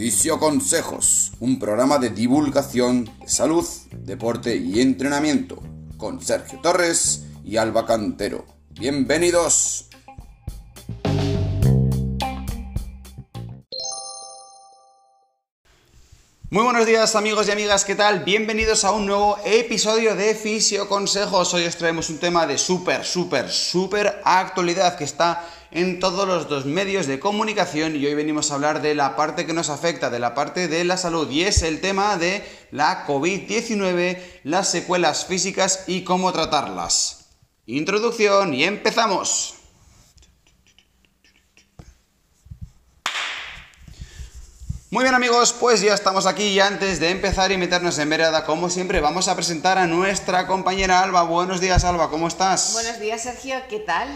Fisioconsejos, un programa de divulgación de salud, deporte y entrenamiento con Sergio Torres y Alba Cantero. Bienvenidos. Muy buenos días amigos y amigas, ¿qué tal? Bienvenidos a un nuevo episodio de Fisioconsejos. Hoy os traemos un tema de súper, súper, súper actualidad que está en todos los dos medios de comunicación y hoy venimos a hablar de la parte que nos afecta, de la parte de la salud y es el tema de la COVID-19, las secuelas físicas y cómo tratarlas. Introducción y empezamos. Muy bien amigos, pues ya estamos aquí y antes de empezar y meternos en vereda, como siempre, vamos a presentar a nuestra compañera Alba. Buenos días Alba, ¿cómo estás? Buenos días Sergio, ¿qué tal?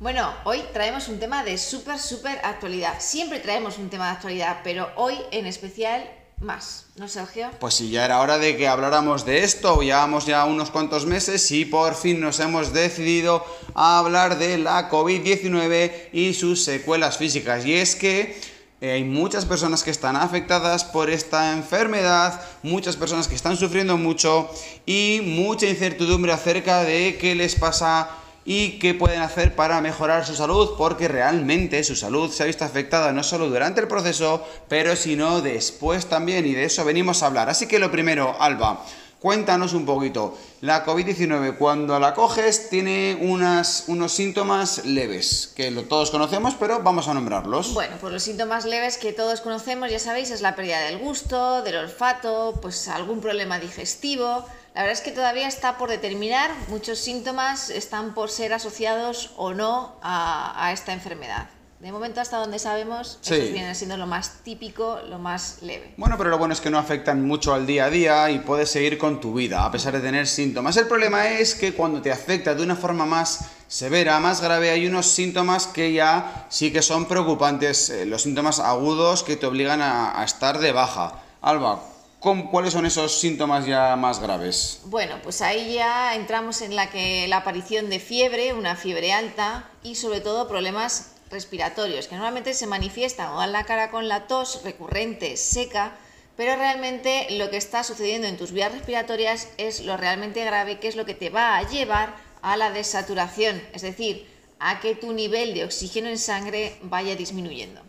Bueno, hoy traemos un tema de súper, súper actualidad. Siempre traemos un tema de actualidad, pero hoy en especial más, ¿no Sergio? Pues sí, ya era hora de que habláramos de esto, llevamos ya unos cuantos meses y por fin nos hemos decidido a hablar de la COVID-19 y sus secuelas físicas. Y es que hay muchas personas que están afectadas por esta enfermedad, muchas personas que están sufriendo mucho y mucha incertidumbre acerca de qué les pasa y qué pueden hacer para mejorar su salud, porque realmente su salud se ha visto afectada no solo durante el proceso, pero sino después también, y de eso venimos a hablar. Así que lo primero, Alba, Cuéntanos un poquito, la COVID-19 cuando la coges tiene unas, unos síntomas leves, que todos conocemos, pero vamos a nombrarlos. Bueno, pues los síntomas leves que todos conocemos, ya sabéis, es la pérdida del gusto, del olfato, pues algún problema digestivo. La verdad es que todavía está por determinar, muchos síntomas están por ser asociados o no a esta enfermedad. De momento, hasta donde sabemos, eso viene siendo lo más típico, lo más leve. Bueno, pero lo bueno es que no afectan mucho al día a día y puedes seguir con tu vida, a pesar de tener síntomas. El problema es que cuando te afecta de una forma más severa, más grave, hay unos síntomas que ya sí que son preocupantes, eh, los síntomas agudos que te obligan a, a estar de baja. Alba, ¿Cuáles son esos síntomas ya más graves? Bueno, pues ahí ya entramos en la que la aparición de fiebre, una fiebre alta y sobre todo problemas respiratorios, que normalmente se manifiestan o dan la cara con la tos recurrente, seca, pero realmente lo que está sucediendo en tus vías respiratorias es lo realmente grave, que es lo que te va a llevar a la desaturación, es decir, a que tu nivel de oxígeno en sangre vaya disminuyendo.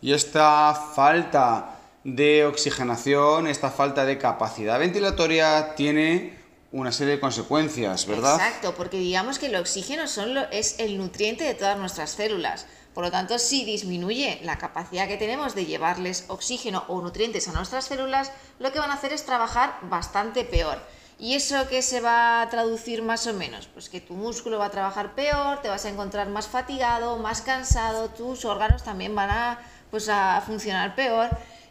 Y esta falta de oxigenación, esta falta de capacidad ventilatoria tiene una serie de consecuencias, ¿verdad? Exacto, porque digamos que el oxígeno son es el nutriente de todas nuestras células. Por lo tanto, si disminuye la capacidad que tenemos de llevarles oxígeno o nutrientes a nuestras células, lo que van a hacer es trabajar bastante peor. ¿Y eso qué se va a traducir más o menos? Pues que tu músculo va a trabajar peor, te vas a encontrar más fatigado, más cansado, tus órganos también van a, pues, a funcionar peor.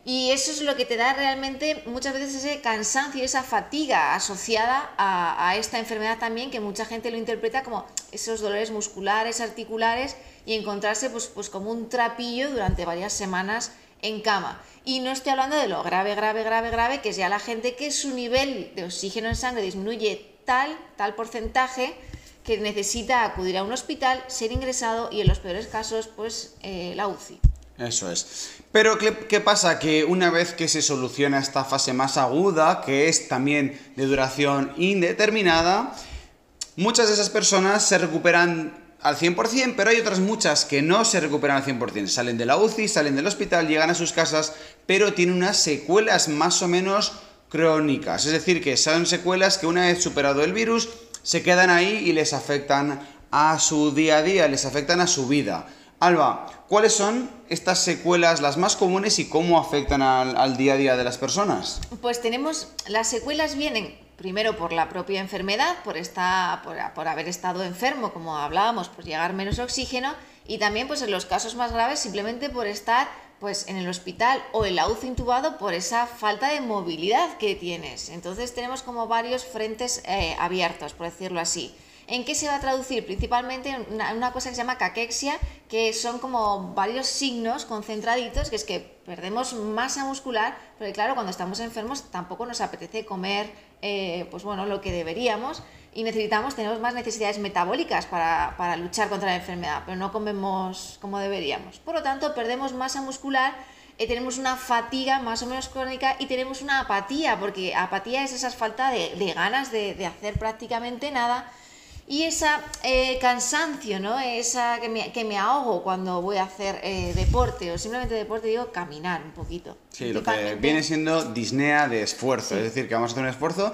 Y eso es lo que te da realmente muchas veces ese cansancio, esa fatiga asociada a, esta enfermedad también, que mucha gente lo interpreta como esos dolores musculares, articulares, y encontrarse pues, pues como un trapillo durante varias semanas en cama. Y no estoy hablando de lo grave, grave, grave, grave, que es ya la gente que su nivel de oxígeno en sangre disminuye tal, tal porcentaje que necesita acudir a un hospital, ser ingresado y en los peores casos, pues eh, la UCI. Eso es. Pero ¿qué, pasa? Que una vez que se soluciona esta fase más aguda, que es también de duración indeterminada, muchas de esas personas se recuperan al 100%, pero hay otras muchas que no se recuperan al 100%. Salen de la UCI, salen del hospital, llegan a sus casas, pero tienen unas secuelas más o menos crónicas. Es decir, que son secuelas que una vez superado el virus, se quedan ahí y les afectan a su día a día, les afectan a su vida. Alba, ¿cuáles son estas secuelas las más comunes y cómo afectan al, al día a día de las personas? Pues tenemos, las secuelas vienen primero por la propia enfermedad, por, por, haber estado enfermo, como hablábamos, por llegar menos oxígeno, y también pues en los casos más graves simplemente por estar pues en el hospital o en la UCI intubado por esa falta de movilidad que tienes. Entonces tenemos como varios frentes eh, abiertos, por decirlo así. ¿En qué se va a traducir? Principalmente en una, cosa que se llama caquexia, que son como varios signos concentraditos, que es que perdemos masa muscular, pero claro, cuando estamos enfermos tampoco nos apetece comer eh, pues bueno, lo que deberíamos y necesitamos, tenemos más necesidades metabólicas para, luchar contra la enfermedad, pero no comemos como deberíamos. Por lo tanto, perdemos masa muscular eh, tenemos una fatiga más o menos crónica y tenemos una apatía, porque apatía es esa falta de, ganas de, hacer prácticamente nada y esa eh, cansancio, ¿no? Esa que me, que me, ahogo cuando voy a hacer eh, deporte o simplemente deporte, digo caminar un poquito. Sí, lo que viene siendo disnea de esfuerzo, sí. es decir, que vamos a hacer un esfuerzo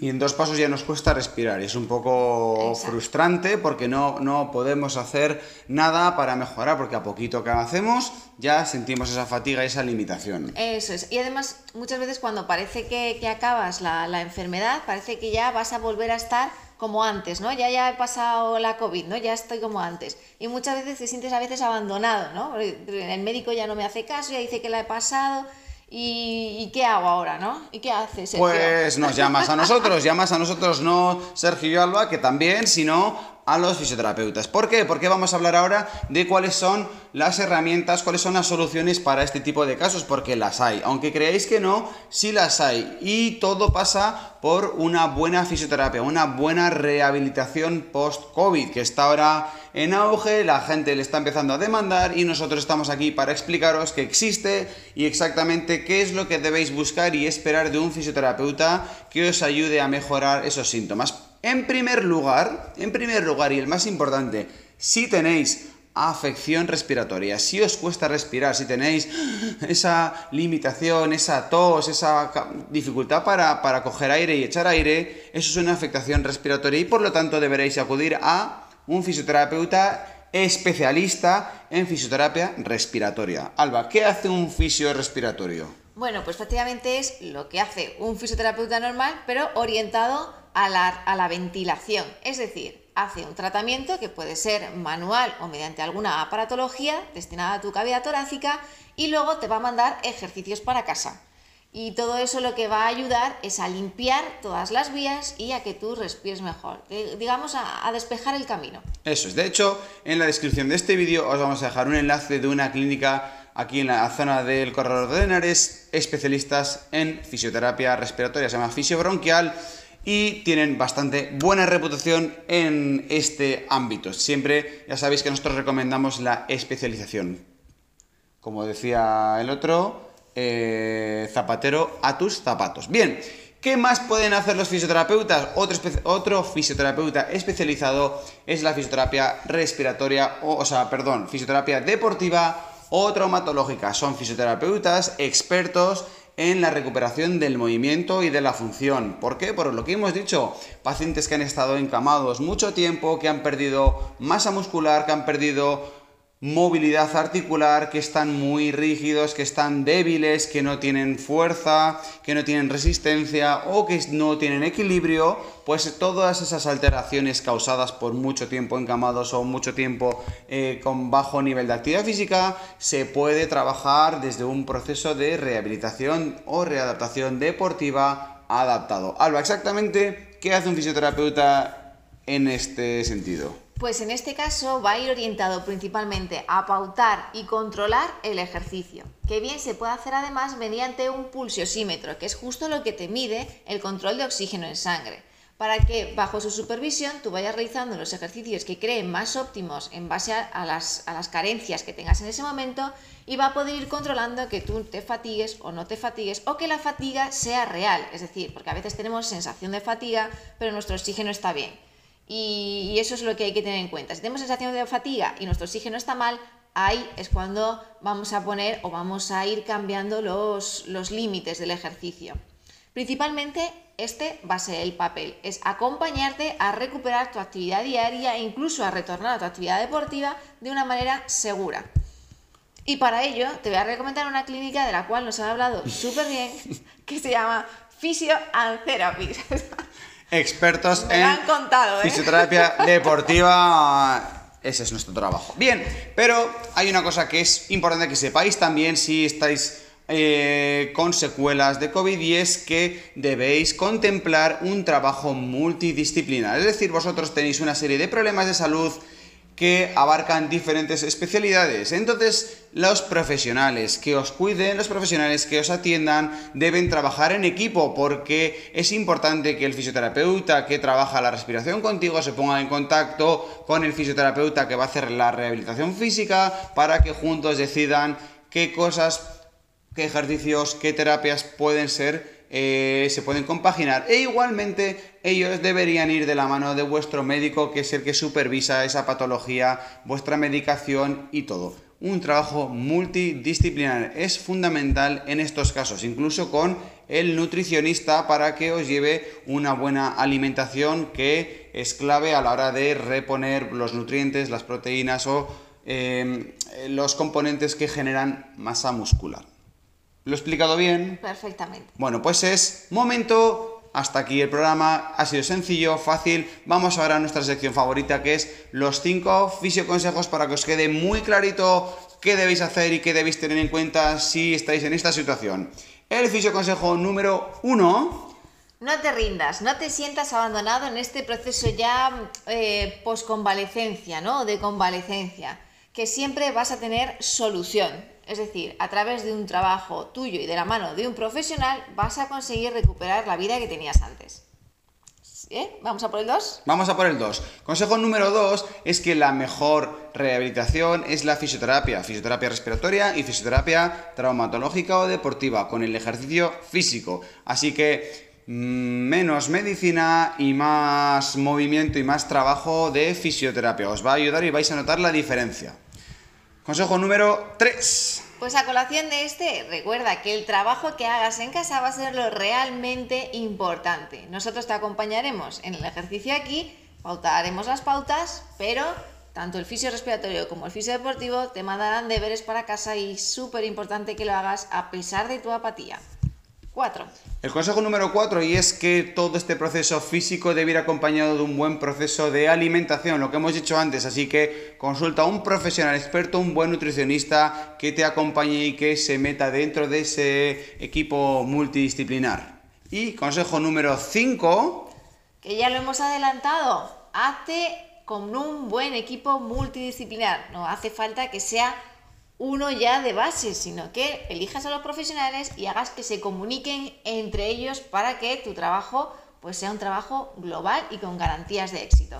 y en dos pasos ya nos cuesta respirar. Y es un poco Exacto. frustrante porque no, no podemos hacer nada para mejorar, porque a poquito que hacemos ya sentimos esa fatiga y esa limitación. Eso es. Y además, muchas veces cuando parece que, que acabas la, la enfermedad, parece que ya vas a volver a estar como antes, ¿no? Ya ya he pasado la COVID, ¿no? Ya estoy como antes. Y muchas veces te sientes a veces abandonado, ¿no? El médico ya no me hace caso, ya dice que la he pasado ¿Y, ¿Y, qué hago ahora, no? ¿Y qué haces? Pues nos llamas a nosotros, llamas a nosotros, no Sergio Alba, que también, sino a los fisioterapeutas. ¿Por qué? Porque vamos a hablar ahora de cuáles son las herramientas, cuáles son las soluciones para este tipo de casos, porque las hay. Aunque creáis que no, sí las hay. Y todo pasa por una buena fisioterapia, una buena rehabilitación post-COVID, que está ahora en auge, la gente le está empezando a demandar y nosotros estamos aquí para explicaros que existe y exactamente qué es lo que debéis buscar y esperar de un fisioterapeuta que os ayude a mejorar esos síntomas. En primer lugar, en primer lugar y el más importante, si tenéis afección respiratoria, si os cuesta respirar, si tenéis esa limitación, esa tos, esa dificultad para, para coger aire y echar aire, eso es una afectación respiratoria y por lo tanto deberéis acudir a un fisioterapeuta especialista en fisioterapia respiratoria. Alba, ¿qué hace un fisio respiratorio? Bueno, pues prácticamente es lo que hace un fisioterapeuta normal, pero orientado a la, ventilación. Es decir, hace un tratamiento que puede ser manual o mediante alguna aparatología destinada a tu cavidad torácica y luego te va a mandar ejercicios para casa. Y todo eso lo que va a ayudar es a limpiar todas las vías y a que tú respires mejor, digamos a, a, despejar el camino. Eso es, de hecho, en la descripción de este vídeo os vamos a dejar un enlace de una clínica aquí en la zona del Corredor de Henares, especialistas en fisioterapia respiratoria, se llama fisiobronquial y tienen bastante buena reputación en este ámbito. Siempre ya sabéis que nosotros recomendamos la especialización. Como decía el otro, eh, zapatero a tus zapatos. Bien, ¿qué más pueden hacer los fisioterapeutas? Otro, otro fisioterapeuta especializado es la fisioterapia respiratoria, o, o sea, perdón, fisioterapia deportiva o traumatológica. Son fisioterapeutas expertos en la recuperación del movimiento y de la función. ¿Por qué? Por lo que hemos dicho, pacientes que han estado encamados mucho tiempo, que han perdido masa muscular, que han perdido movilidad articular, que están muy rígidos, que están débiles, que no tienen fuerza, que no tienen resistencia o que no tienen equilibrio, pues todas esas alteraciones causadas por mucho tiempo encamados o mucho tiempo eh, con bajo nivel de actividad física, se puede trabajar desde un proceso de rehabilitación o readaptación deportiva adaptado. Alba, exactamente, ¿qué hace un fisioterapeuta en este sentido? Pues en este caso va a ir orientado principalmente a pautar y controlar el ejercicio, que bien se puede hacer además mediante un pulsiosímetro, que es justo lo que te mide el control de oxígeno en sangre, para que bajo su supervisión tú vayas realizando los ejercicios que creen más óptimos en base a las, a las carencias que tengas en ese momento y va a poder ir controlando que tú te fatigues o no te fatigues o que la fatiga sea real, es decir, porque a veces tenemos sensación de fatiga pero nuestro oxígeno está bien. Y, eso es lo que hay que tener en cuenta. Si tenemos sensación de fatiga y nuestro oxígeno está mal, ahí es cuando vamos a poner o vamos a ir cambiando los, los límites del ejercicio. Principalmente este va a ser el papel, es acompañarte a recuperar tu actividad diaria e incluso a retornar a tu actividad deportiva de una manera segura. Y para ello te voy a recomendar una clínica de la cual nos han hablado súper bien, que se llama Physio and Therapy. expertos Me en han contado, ¿eh? fisioterapia deportiva. Ese es nuestro trabajo. Bien, pero hay una cosa que es importante que sepáis también si estáis eh, con secuelas de COVID y es que debéis contemplar un trabajo multidisciplinar. Es decir, vosotros tenéis una serie de problemas de salud que abarcan diferentes especialidades. Entonces, los profesionales que os cuiden, los profesionales que os atiendan, deben trabajar en equipo porque es importante que el fisioterapeuta que trabaja la respiración contigo se ponga en contacto con el fisioterapeuta que va a hacer la rehabilitación física para que juntos decidan qué cosas, qué ejercicios, qué terapias pueden ser eh, se pueden compaginar e igualmente ellos deberían ir de la mano de vuestro médico que es el que supervisa esa patología, vuestra medicación y todo. Un trabajo multidisciplinar es fundamental en estos casos, incluso con el nutricionista para que os lleve una buena alimentación que es clave a la hora de reponer los nutrientes, las proteínas o eh, los componentes que generan masa muscular. ¿Lo he explicado bien? Perfectamente. Bueno, pues es momento. Hasta aquí el programa. Ha sido sencillo, fácil. Vamos ahora a nuestra sección favorita que es los 5 fisioconsejos para que os quede muy clarito qué debéis hacer y qué debéis tener en cuenta si estáis en esta situación. El fisioconsejo número 1. No te rindas, no te sientas abandonado en este proceso ya eh, post-convalecencia, ¿no? De convalecencia, que siempre vas a tener solución. Es decir, a través de un trabajo tuyo y de la mano de un profesional vas a conseguir recuperar la vida que tenías antes. ¿Eh? ¿Vamos a por el 2? Vamos a por el 2. Consejo número 2 es que la mejor rehabilitación es la fisioterapia, fisioterapia respiratoria y fisioterapia traumatológica o deportiva con el ejercicio físico. Así que mm, menos medicina y más movimiento y más trabajo de fisioterapia. Os va a ayudar y vais a notar la diferencia. Consejo número 3. Pues a colación de este, recuerda que el trabajo que hagas en casa va a ser lo realmente importante. Nosotros te acompañaremos en el ejercicio aquí, pautaremos las pautas, pero tanto el fisio respiratorio como el fisio deportivo te mandarán deberes para casa y súper importante que lo hagas a pesar de tu apatía. 4. El consejo número 4 y es que todo este proceso físico debe ir acompañado de un buen proceso de alimentación, lo que hemos dicho antes, así que consulta a un profesional experto, un buen nutricionista que te acompañe y que se meta dentro de ese equipo multidisciplinar. Y consejo número 5, que ya lo hemos adelantado, hazte con un buen equipo multidisciplinar, no hace falta que sea uno ya de base, sino que elijas a los profesionales y hagas que se comuniquen entre ellos para que tu trabajo pues sea un trabajo global y con garantías de éxito.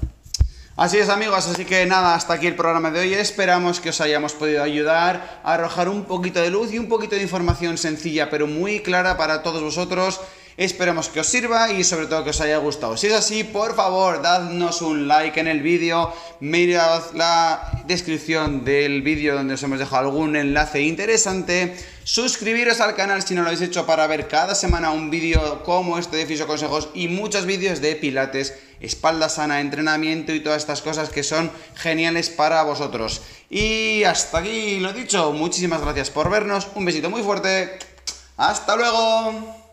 Así es amigos, así que nada, hasta aquí el programa de hoy. Esperamos que os hayamos podido ayudar a arrojar un poquito de luz y un poquito de información sencilla pero muy clara para todos vosotros Esperemos que os sirva y sobre todo que os haya gustado. Si es así, por favor, dadnos un like en el vídeo, mirad la descripción del vídeo donde os hemos dejado algún enlace interesante. Suscribiros al canal si no lo habéis hecho para ver cada semana un vídeo como este de Fisio Consejos y muchos vídeos de pilates, espalda sana, entrenamiento y todas estas cosas que son geniales para vosotros. Y hasta aquí lo dicho, muchísimas gracias por vernos, un besito muy fuerte, hasta luego.